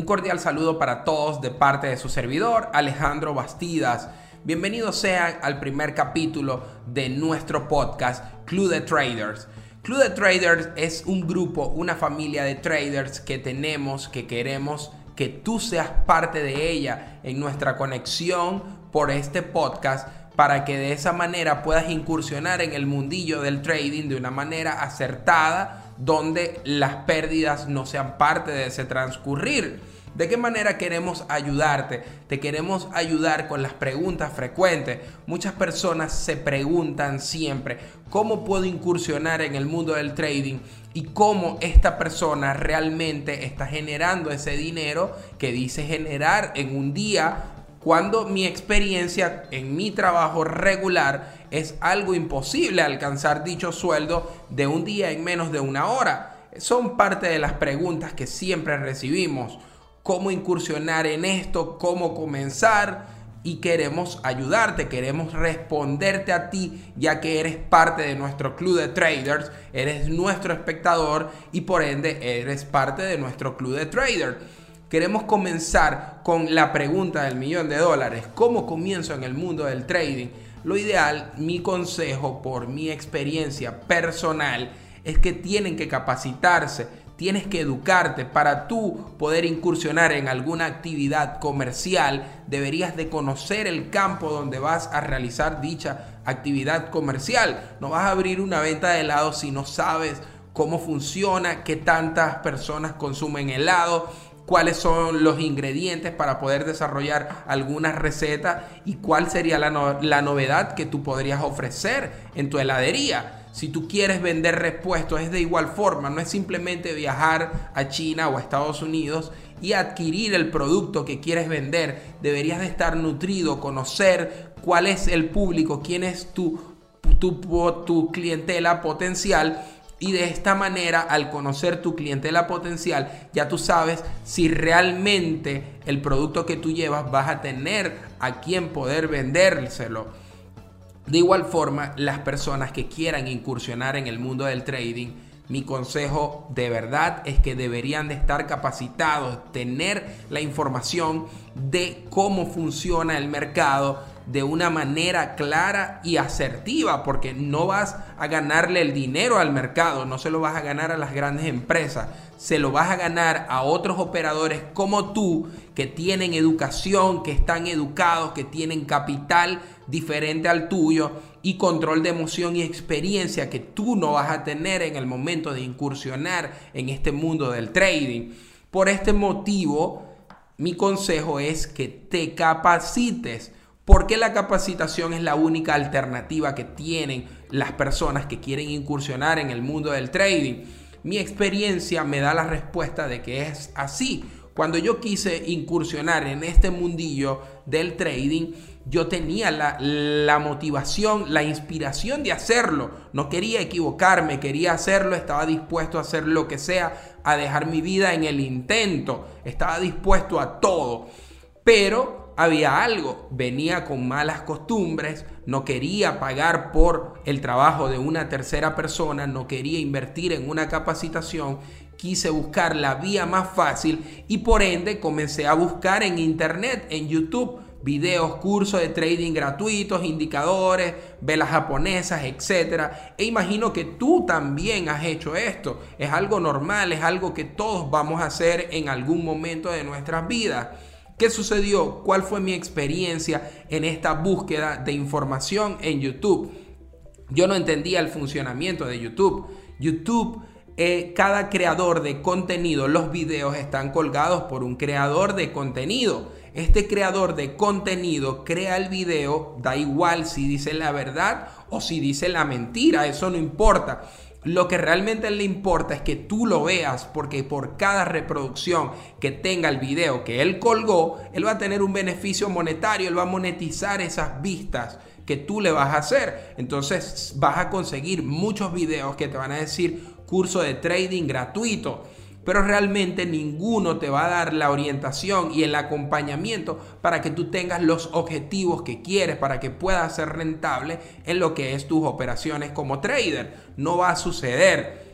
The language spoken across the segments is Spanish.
Un cordial saludo para todos de parte de su servidor Alejandro Bastidas. Bienvenidos sean al primer capítulo de nuestro podcast Club de Traders. Club de Traders es un grupo, una familia de traders que tenemos, que queremos que tú seas parte de ella en nuestra conexión por este podcast para que de esa manera puedas incursionar en el mundillo del trading de una manera acertada donde las pérdidas no sean parte de ese transcurrir. ¿De qué manera queremos ayudarte? Te queremos ayudar con las preguntas frecuentes. Muchas personas se preguntan siempre, ¿cómo puedo incursionar en el mundo del trading? Y cómo esta persona realmente está generando ese dinero que dice generar en un día cuando mi experiencia en mi trabajo regular es algo imposible alcanzar dicho sueldo de un día en menos de una hora. Son parte de las preguntas que siempre recibimos. ¿Cómo incursionar en esto? ¿Cómo comenzar? Y queremos ayudarte, queremos responderte a ti, ya que eres parte de nuestro club de traders, eres nuestro espectador y por ende eres parte de nuestro club de traders. Queremos comenzar con la pregunta del millón de dólares. ¿Cómo comienzo en el mundo del trading? Lo ideal, mi consejo por mi experiencia personal, es que tienen que capacitarse, tienes que educarte para tú poder incursionar en alguna actividad comercial, deberías de conocer el campo donde vas a realizar dicha actividad comercial. No vas a abrir una venta de helado si no sabes cómo funciona, qué tantas personas consumen helado, cuáles son los ingredientes para poder desarrollar alguna receta y cuál sería la, novedad que tú podrías ofrecer en tu heladería. Si tú quieres vender repuestos es de igual forma, no es simplemente viajar a China o a Estados Unidos y adquirir el producto que quieres vender. Deberías de estar nutrido, conocer cuál es el público, quién es tu, tu, tu clientela potencial y de esta manera, al conocer tu clientela potencial, ya tú sabes si realmente el producto que tú llevas vas a tener a quien poder vendérselo. De igual forma, las personas que quieran incursionar en el mundo del trading, mi consejo de verdad es que deberían de estar capacitados, tener la información de cómo funciona el mercado, de una manera clara y asertiva, porque no vas a ganarle el dinero al mercado, no se lo vas a ganar a las grandes empresas, se lo vas a ganar a otros operadores como tú, que tienen educación, que están educados, que tienen capital diferente al tuyo y control de emoción y experiencia que tú no vas a tener en el momento de incursionar en este mundo del trading. Por este motivo, mi consejo es que te capacites ¿Por la capacitación es la única alternativa que tienen las personas que quieren incursionar en el mundo del trading? Mi experiencia me da la respuesta de que es así. Cuando yo quise incursionar en este mundillo del trading, yo tenía la, la, motivación, la inspiración de hacerlo. No quería equivocarme, quería hacerlo, estaba dispuesto a hacer lo que sea, a dejar mi vida en el intento, estaba dispuesto a todo. Pero había algo, venía con malas costumbres, no quería pagar por el trabajo de una tercera persona, no quería invertir en una capacitación, quise buscar la vía más fácil y por ende comencé a buscar en internet, en YouTube, videos, cursos de trading gratuitos, indicadores, velas japonesas, etc. E imagino que tú también has hecho esto. Es algo normal, es algo que todos vamos a hacer en algún momento de nuestras vidas. ¿Qué sucedió? ¿Cuál fue mi experiencia en esta búsqueda de información en YouTube? Yo no entendía el funcionamiento de YouTube. YouTube, eh, cada creador de contenido, los videos están colgados por un creador de contenido. Este creador de contenido crea el video, da igual si dice la verdad o si dice la mentira, eso no importa. Lo que realmente le importa es que tú lo veas porque por cada reproducción que tenga el video que él colgó, él va a tener un beneficio monetario, él va a monetizar esas vistas que tú le vas a hacer. Entonces vas a conseguir muchos videos que te van a decir curso de trading gratuito pero realmente ninguno te va a dar la orientación y el acompañamiento para que tú tengas los objetivos que quieres, para que puedas ser rentable en lo que es tus operaciones como trader. No va a suceder.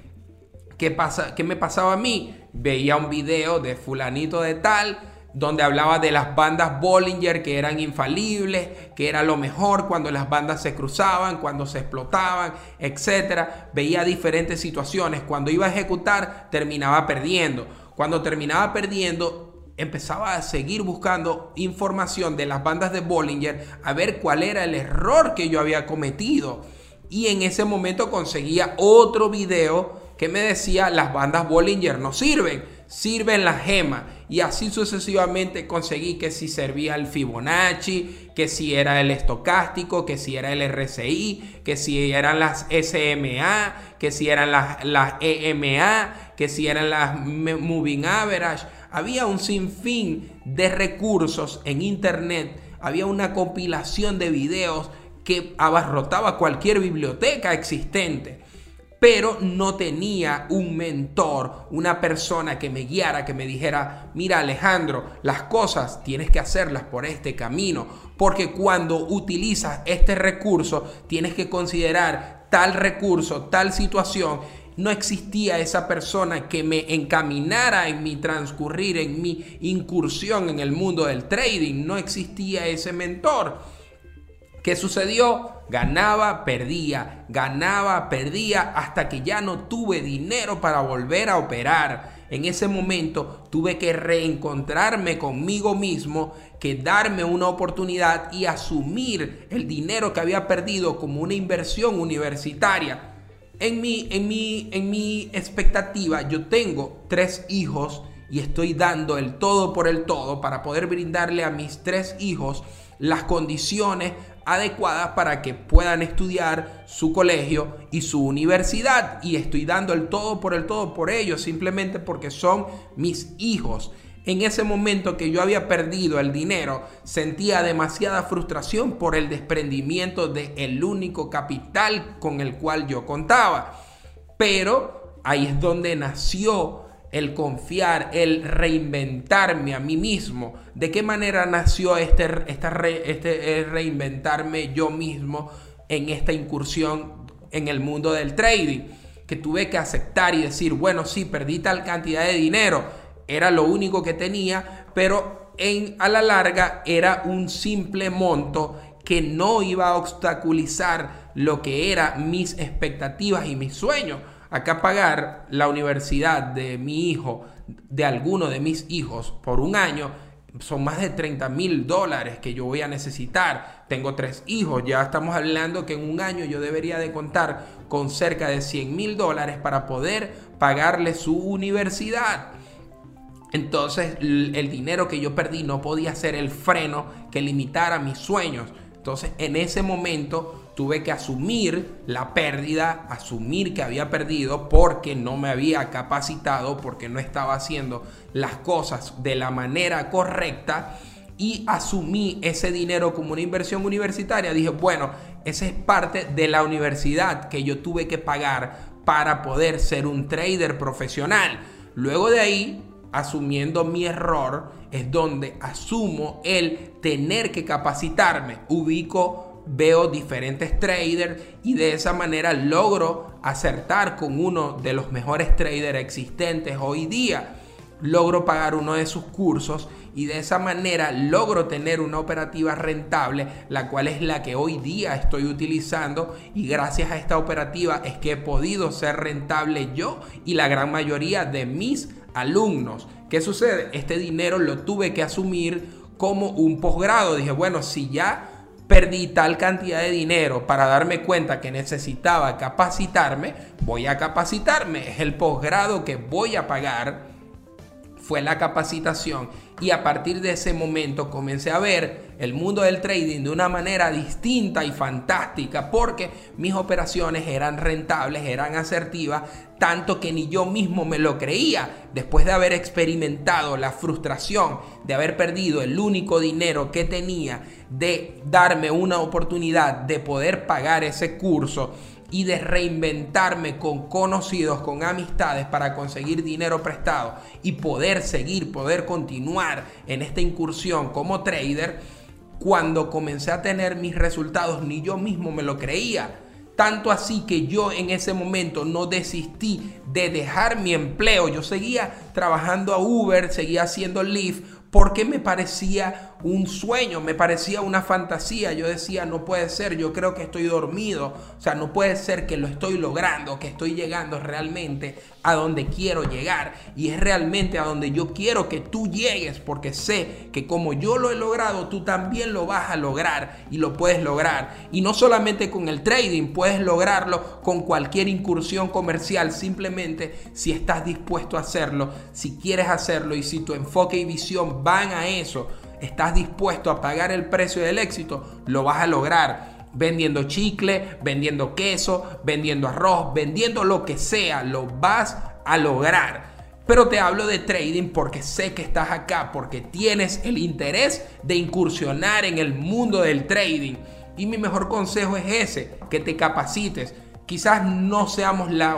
¿qué, pasa, ¿qué me pasaba a mí? Veía un video de fulanito de tal donde hablaba de las bandas Bollinger que eran infalibles, que era lo mejor cuando las bandas se cruzaban, cuando se explotaban, etc. Veía diferentes situaciones. Cuando iba a ejecutar, terminaba perdiendo. Cuando terminaba perdiendo, empezaba a seguir buscando información de las bandas de Bollinger a ver cuál era el error que yo había cometido. Y en ese momento conseguía otro video que me decía las bandas Bollinger no sirven sirven la gema. Y así sucesivamente conseguí que si servía el Fibonacci, que si era el estocástico, que si era el RCI, que si eran las SMA, que si eran las, las EMA, que si eran las Moving Average. Había un sinfín de recursos en internet, había una compilación de videos que abarrotaba cualquier biblioteca existente pero no tenía un mentor, una persona que me guiara, que me dijera, mira Alejandro, las cosas tienes que hacerlas por este camino, porque cuando utilizas este recurso tienes que considerar tal recurso, tal situación. No existía esa persona que me encaminara en mi transcurrir, en mi incursión en el mundo del trading. No existía ese mentor. ¿Qué sucedió? Ganaba, perdía, ganaba, perdía, hasta que ya no tuve dinero para volver a operar. En ese momento tuve que reencontrarme conmigo mismo, que darme una oportunidad y asumir el dinero que había perdido como una inversión universitaria. En mi, en mi, en mi expectativa, yo tengo tres hijos y estoy dando el todo por el todo para poder brindarle a mis tres hijos las condiciones adecuadas para que puedan estudiar su colegio y su universidad. Y estoy dando el todo por el todo por ellos, simplemente porque son mis hijos. En ese momento que yo había perdido el dinero, sentía demasiada frustración por el desprendimiento del el único capital con el cual yo contaba. Pero ahí es donde nació el confiar, el reinventarme a mí mismo. ¿De qué manera nació este, este reinventarme yo mismo en esta incursión en el mundo del trading? Que tuve que aceptar y decir, bueno, sí, perdí tal cantidad de dinero, era lo único que tenía, pero en, a la larga era un simple monto que no iba a obstaculizar lo que eran mis expectativas y mis sueños acá pagar la universidad de mi hijo, de alguno de mis hijos, por un año, son más de 30 mil dólares que yo voy a necesitar. Tengo tres hijos, ya estamos hablando que en un año yo debería de contar con cerca de 100 mil dólares para poder pagarle su universidad. Entonces el dinero que yo perdí no podía ser el freno que limitara mis sueños. Entonces en ese momento tuve que asumir la pérdida, asumir que había perdido porque no me había capacitado, porque no estaba haciendo las cosas de la manera correcta y asumí ese dinero como una inversión universitaria. Dije, bueno, esa es parte de la universidad que yo tuve que pagar para poder ser un trader profesional. Luego de ahí, asumiendo mi error, es donde asumo el tener que capacitarme. Ubico veo diferentes traders y de esa manera logro acertar con uno de los mejores traders existentes hoy día. Logro pagar uno de sus cursos y de esa manera logro tener una operativa rentable, la cual es la que hoy día estoy utilizando y gracias a esta operativa es que he podido ser rentable yo y la gran mayoría de mis alumnos. ¿Qué sucede? Este dinero lo tuve que asumir como un posgrado. Dije, bueno, si ya perdí tal cantidad de dinero para darme cuenta que necesitaba capacitarme, voy a capacitarme. Es el posgrado que voy a pagar. Fue la capacitación y a partir de ese momento comencé a ver el mundo del trading de una manera distinta y fantástica porque mis operaciones eran rentables, eran asertivas, tanto que ni yo mismo me lo creía. Después de haber experimentado la frustración de haber perdido el único dinero que tenía, de darme una oportunidad de poder pagar ese curso y de reinventarme con conocidos, con amistades para conseguir dinero prestado y poder seguir, poder continuar en esta incursión como trader, cuando comencé a tener mis resultados ni yo mismo me lo creía. Tanto así que yo en ese momento no desistí de dejar mi empleo. Yo seguía trabajando a Uber, seguía haciendo Lyft porque me parecía un sueño, me parecía una fantasía. Yo decía, no puede ser, yo creo que estoy dormido. O sea, no puede ser que lo estoy logrando, que estoy llegando realmente a donde quiero llegar. Y es realmente a donde yo quiero que tú llegues, porque sé que como yo lo he logrado, tú también lo vas a lograr y lo puedes lograr. Y no solamente con el trading, puedes lograrlo con cualquier incursión comercial, simplemente si estás dispuesto a hacerlo, si quieres hacerlo y si tu enfoque y visión van a eso estás dispuesto a pagar el precio del éxito, lo vas a lograr. Vendiendo chicle, vendiendo queso, vendiendo arroz, vendiendo lo que sea, lo vas a lograr. Pero te hablo de trading porque sé que estás acá, porque tienes el interés de incursionar en el mundo del trading. Y mi mejor consejo es ese, que te capacites, quizás no seamos la,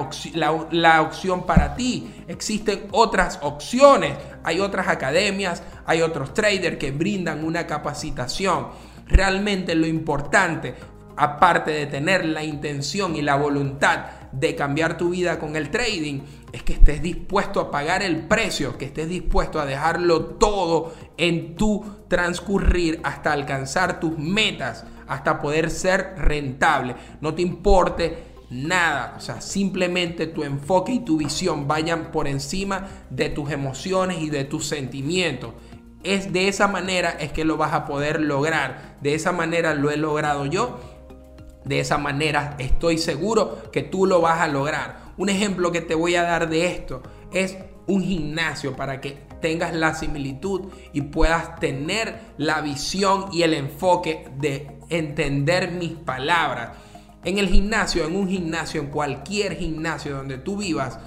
opción para ti. Existen otras opciones. Hay otras academias, hay otros traders que brindan una capacitación. Realmente lo importante, aparte de tener la intención y la voluntad de cambiar tu vida con el trading, es que estés dispuesto a pagar el precio, que estés dispuesto a dejarlo todo en tu transcurrir hasta alcanzar tus metas, hasta poder ser rentable. No te importe nada. O sea, simplemente tu enfoque y tu visión vayan por encima de tus emociones y de tus sentimientos. Es de esa manera es que lo vas a poder lograr. De esa manera lo he logrado yo. De esa manera estoy seguro que tú lo vas a lograr. Un ejemplo que te voy a dar de esto es un gimnasio para que tengas la similitud y puedas tener la visión y el enfoque de entender mis palabras. En el gimnasio, en un gimnasio, en cualquier gimnasio donde tú vivas,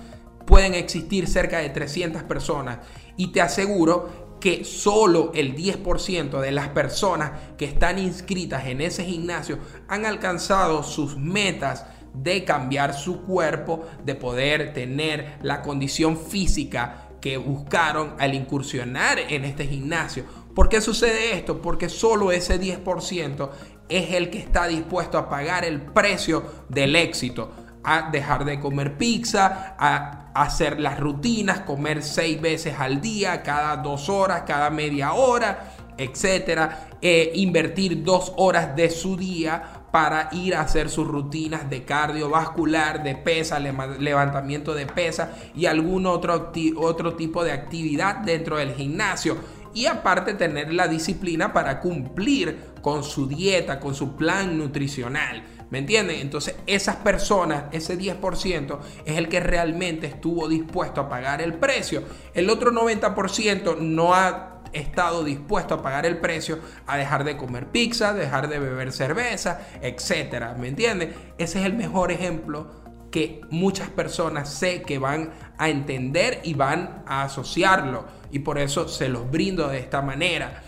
pueden existir cerca de 300 personas y te aseguro que solo el 10% de las personas que están inscritas en ese gimnasio han alcanzado sus metas de cambiar su cuerpo, de poder tener la condición física que buscaron al incursionar en este gimnasio. ¿Por qué sucede esto? Porque solo ese 10% es el que está dispuesto a pagar el precio del éxito, a dejar de comer pizza, a hacer las rutinas, comer seis veces al día, cada dos horas, cada media hora, etcétera, e invertir dos horas de su día para ir a hacer sus rutinas de cardiovascular, de pesa, levantamiento de pesa y algún otro, otro tipo de actividad dentro del gimnasio y aparte tener la disciplina para cumplir con su dieta, con su plan nutricional. ¿Me entienden? Entonces esas personas, ese 10% es el que realmente estuvo dispuesto a pagar el precio. El otro 90% no ha estado dispuesto a pagar el precio, a dejar de comer pizza, dejar de beber cerveza, etcétera. ¿Me entienden? Ese es el mejor ejemplo que muchas personas sé que van a entender y van a asociarlo. Y por eso se los brindo de esta manera.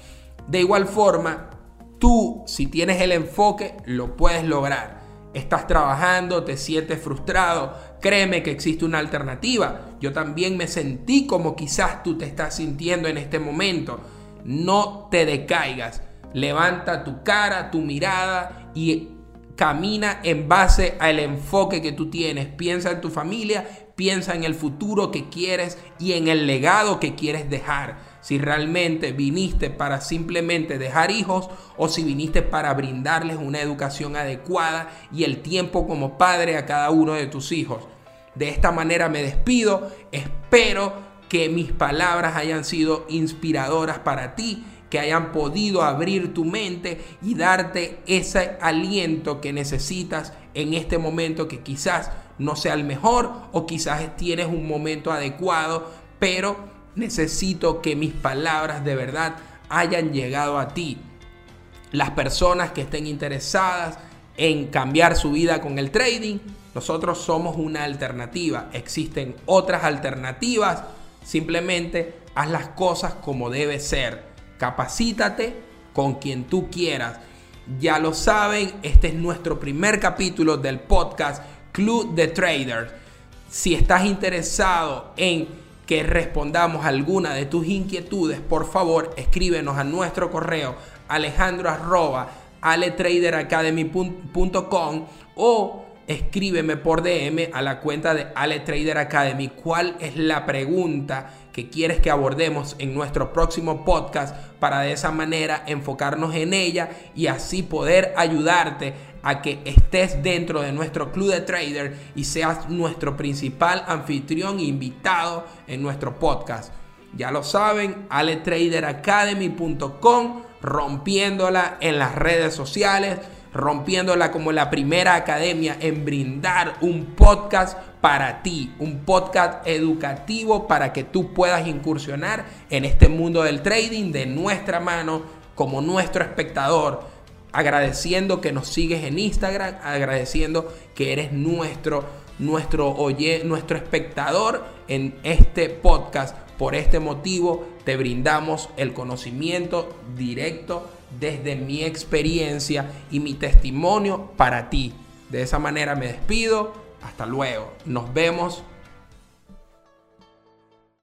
De igual forma, tú, si tienes el enfoque, lo puedes lograr. Estás trabajando, te sientes frustrado, créeme que existe una alternativa. Yo también me sentí como quizás tú te estás sintiendo en este momento. No te decaigas. Levanta tu cara, tu mirada y Camina en base al enfoque que tú tienes. Piensa en tu familia, piensa en el futuro que quieres y en el legado que quieres dejar. Si realmente viniste para simplemente dejar hijos o si viniste para brindarles una educación adecuada y el tiempo como padre a cada uno de tus hijos. De esta manera me despido. Espero que mis palabras hayan sido inspiradoras para ti que hayan podido abrir tu mente y darte ese aliento que necesitas en este momento que quizás no sea el mejor o quizás tienes un momento adecuado, pero necesito que mis palabras de verdad hayan llegado a ti. Las personas que estén interesadas en cambiar su vida con el trading, nosotros somos una alternativa. Existen otras alternativas. Simplemente haz las cosas como debe ser. Capacítate con quien tú quieras. Ya lo saben, este es nuestro primer capítulo del podcast Club de Traders. Si estás interesado en que respondamos alguna de tus inquietudes, por favor escríbenos a nuestro correo alejandro aletraderacademy.com o escríbeme por DM a la cuenta de Ale Trader Academy cuál es la pregunta que quieres que abordemos en nuestro próximo podcast para de esa manera enfocarnos en ella y así poder ayudarte a que estés dentro de nuestro club de trader y seas nuestro principal anfitrión invitado en nuestro podcast. Ya lo saben, aletraderacademy.com, rompiéndola en las redes sociales rompiéndola como la primera academia en brindar un podcast para ti, un podcast educativo para que tú puedas incursionar en este mundo del trading de nuestra mano como nuestro espectador, agradeciendo que nos sigues en Instagram, agradeciendo que eres nuestro nuestro oye, nuestro espectador en este podcast. Por este motivo te brindamos el conocimiento directo desde mi experiencia y mi testimonio para ti. De esa manera me despido. Hasta luego. Nos vemos